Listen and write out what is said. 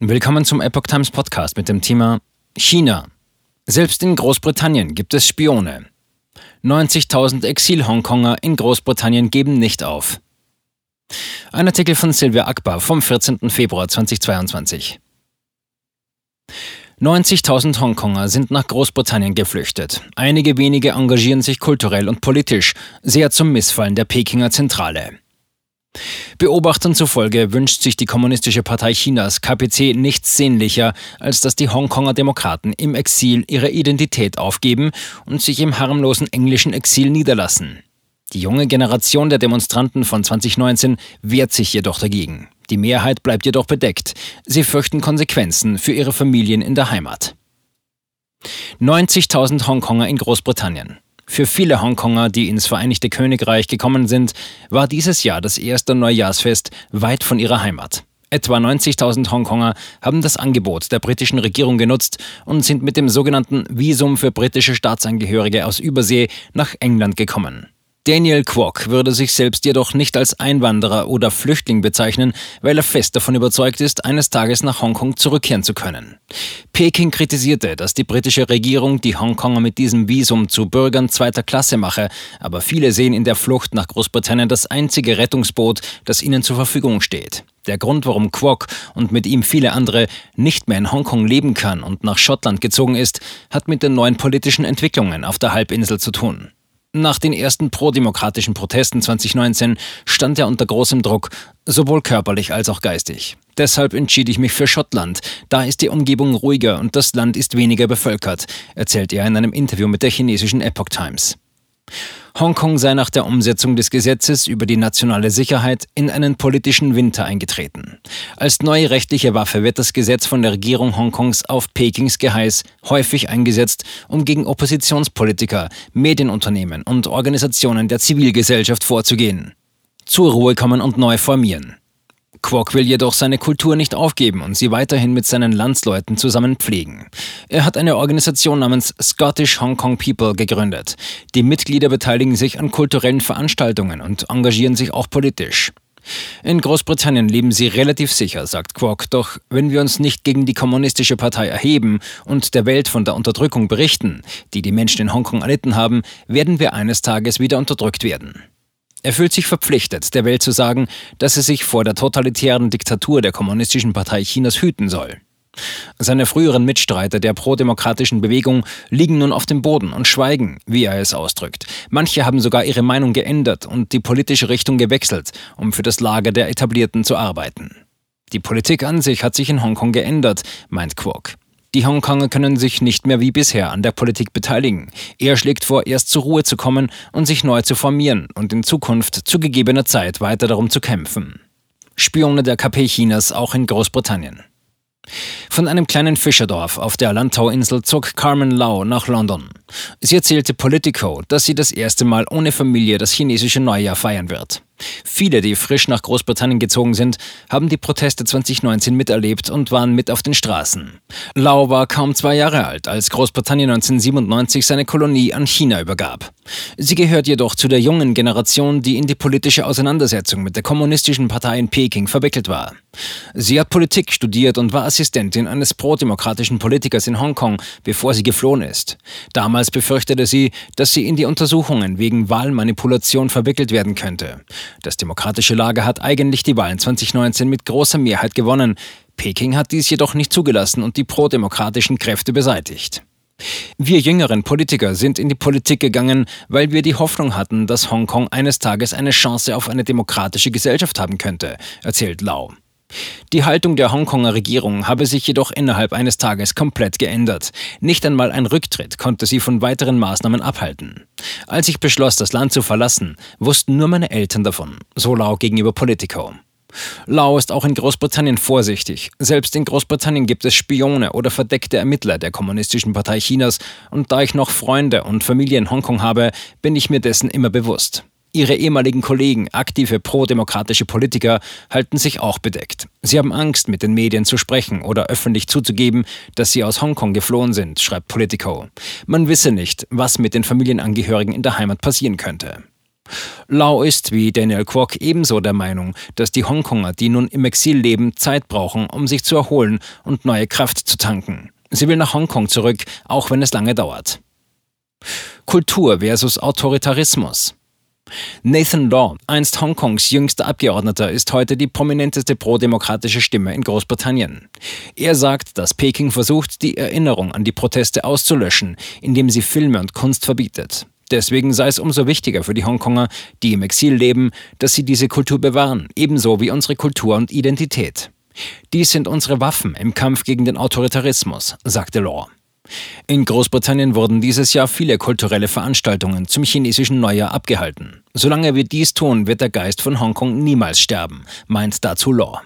Willkommen zum Epoch Times Podcast mit dem Thema China. Selbst in Großbritannien gibt es Spione. 90.000 Exil-Hongkonger in Großbritannien geben nicht auf. Ein Artikel von Silvia Akbar vom 14. Februar 2022. 90.000 Hongkonger sind nach Großbritannien geflüchtet. Einige wenige engagieren sich kulturell und politisch, sehr zum Missfallen der Pekinger Zentrale. Beobachtern zufolge wünscht sich die Kommunistische Partei Chinas KPC nichts sehnlicher, als dass die Hongkonger Demokraten im Exil ihre Identität aufgeben und sich im harmlosen englischen Exil niederlassen. Die junge Generation der Demonstranten von 2019 wehrt sich jedoch dagegen. Die Mehrheit bleibt jedoch bedeckt. Sie fürchten Konsequenzen für ihre Familien in der Heimat. 90.000 Hongkonger in Großbritannien. Für viele Hongkonger, die ins Vereinigte Königreich gekommen sind, war dieses Jahr das erste Neujahrsfest weit von ihrer Heimat. Etwa 90.000 Hongkonger haben das Angebot der britischen Regierung genutzt und sind mit dem sogenannten Visum für britische Staatsangehörige aus Übersee nach England gekommen. Daniel Kwok würde sich selbst jedoch nicht als Einwanderer oder Flüchtling bezeichnen, weil er fest davon überzeugt ist, eines Tages nach Hongkong zurückkehren zu können. Peking kritisierte, dass die britische Regierung die Hongkonger mit diesem Visum zu Bürgern zweiter Klasse mache, aber viele sehen in der Flucht nach Großbritannien das einzige Rettungsboot, das ihnen zur Verfügung steht. Der Grund, warum Kwok und mit ihm viele andere nicht mehr in Hongkong leben kann und nach Schottland gezogen ist, hat mit den neuen politischen Entwicklungen auf der Halbinsel zu tun. Nach den ersten prodemokratischen Protesten 2019 stand er unter großem Druck, sowohl körperlich als auch geistig. Deshalb entschied ich mich für Schottland. Da ist die Umgebung ruhiger und das Land ist weniger bevölkert, erzählt er in einem Interview mit der chinesischen Epoch Times. Hongkong sei nach der Umsetzung des Gesetzes über die nationale Sicherheit in einen politischen Winter eingetreten. Als neue rechtliche Waffe wird das Gesetz von der Regierung Hongkongs auf Pekings Geheiß häufig eingesetzt, um gegen Oppositionspolitiker, Medienunternehmen und Organisationen der Zivilgesellschaft vorzugehen. Zur Ruhe kommen und neu formieren. Kwok will jedoch seine Kultur nicht aufgeben und sie weiterhin mit seinen Landsleuten zusammen pflegen. Er hat eine Organisation namens Scottish Hong Kong People gegründet. Die Mitglieder beteiligen sich an kulturellen Veranstaltungen und engagieren sich auch politisch. In Großbritannien leben sie relativ sicher, sagt Kwok, doch wenn wir uns nicht gegen die kommunistische Partei erheben und der Welt von der Unterdrückung berichten, die die Menschen in Hongkong erlitten haben, werden wir eines Tages wieder unterdrückt werden. Er fühlt sich verpflichtet, der Welt zu sagen, dass sie sich vor der totalitären Diktatur der Kommunistischen Partei Chinas hüten soll. Seine früheren Mitstreiter der prodemokratischen Bewegung liegen nun auf dem Boden und schweigen, wie er es ausdrückt. Manche haben sogar ihre Meinung geändert und die politische Richtung gewechselt, um für das Lager der Etablierten zu arbeiten. Die Politik an sich hat sich in Hongkong geändert, meint Kwok. Die Hongkonger können sich nicht mehr wie bisher an der Politik beteiligen. Er schlägt vor, erst zur Ruhe zu kommen und sich neu zu formieren und in Zukunft zu gegebener Zeit weiter darum zu kämpfen. Spione der KP Chinas auch in Großbritannien. Von einem kleinen Fischerdorf auf der Landtauinsel zog Carmen Lau nach London. Sie erzählte Politico, dass sie das erste Mal ohne Familie das chinesische Neujahr feiern wird. Viele, die frisch nach Großbritannien gezogen sind, haben die Proteste 2019 miterlebt und waren mit auf den Straßen. Lau war kaum zwei Jahre alt, als Großbritannien 1997 seine Kolonie an China übergab. Sie gehört jedoch zu der jungen Generation, die in die politische Auseinandersetzung mit der kommunistischen Partei in Peking verwickelt war. Sie hat Politik studiert und war Assistentin eines prodemokratischen Politikers in Hongkong, bevor sie geflohen ist. Damals befürchtete sie, dass sie in die Untersuchungen wegen Wahlmanipulation verwickelt werden könnte. Das demokratische Lager hat eigentlich die Wahlen 2019 mit großer Mehrheit gewonnen. Peking hat dies jedoch nicht zugelassen und die prodemokratischen Kräfte beseitigt. Wir jüngeren Politiker sind in die Politik gegangen, weil wir die Hoffnung hatten, dass Hongkong eines Tages eine Chance auf eine demokratische Gesellschaft haben könnte, erzählt Lau. Die Haltung der Hongkonger Regierung habe sich jedoch innerhalb eines Tages komplett geändert. Nicht einmal ein Rücktritt konnte sie von weiteren Maßnahmen abhalten. Als ich beschloss, das Land zu verlassen, wussten nur meine Eltern davon, so Lau gegenüber Politico. Lau ist auch in Großbritannien vorsichtig. Selbst in Großbritannien gibt es Spione oder verdeckte Ermittler der Kommunistischen Partei Chinas und da ich noch Freunde und Familie in Hongkong habe, bin ich mir dessen immer bewusst. Ihre ehemaligen Kollegen, aktive prodemokratische Politiker, halten sich auch bedeckt. Sie haben Angst, mit den Medien zu sprechen oder öffentlich zuzugeben, dass sie aus Hongkong geflohen sind, schreibt Politico. Man wisse nicht, was mit den Familienangehörigen in der Heimat passieren könnte. Lau ist wie Daniel Kwok ebenso der Meinung, dass die Hongkonger, die nun im Exil leben, Zeit brauchen, um sich zu erholen und neue Kraft zu tanken. Sie will nach Hongkong zurück, auch wenn es lange dauert. Kultur versus Autoritarismus. Nathan Law, einst Hongkongs jüngster Abgeordneter, ist heute die prominenteste prodemokratische Stimme in Großbritannien. Er sagt, dass Peking versucht, die Erinnerung an die Proteste auszulöschen, indem sie Filme und Kunst verbietet. Deswegen sei es umso wichtiger für die Hongkonger, die im Exil leben, dass sie diese Kultur bewahren, ebenso wie unsere Kultur und Identität. Dies sind unsere Waffen im Kampf gegen den Autoritarismus, sagte Law. In Großbritannien wurden dieses Jahr viele kulturelle Veranstaltungen zum chinesischen Neujahr abgehalten. Solange wir dies tun, wird der Geist von Hongkong niemals sterben, meint dazu Law.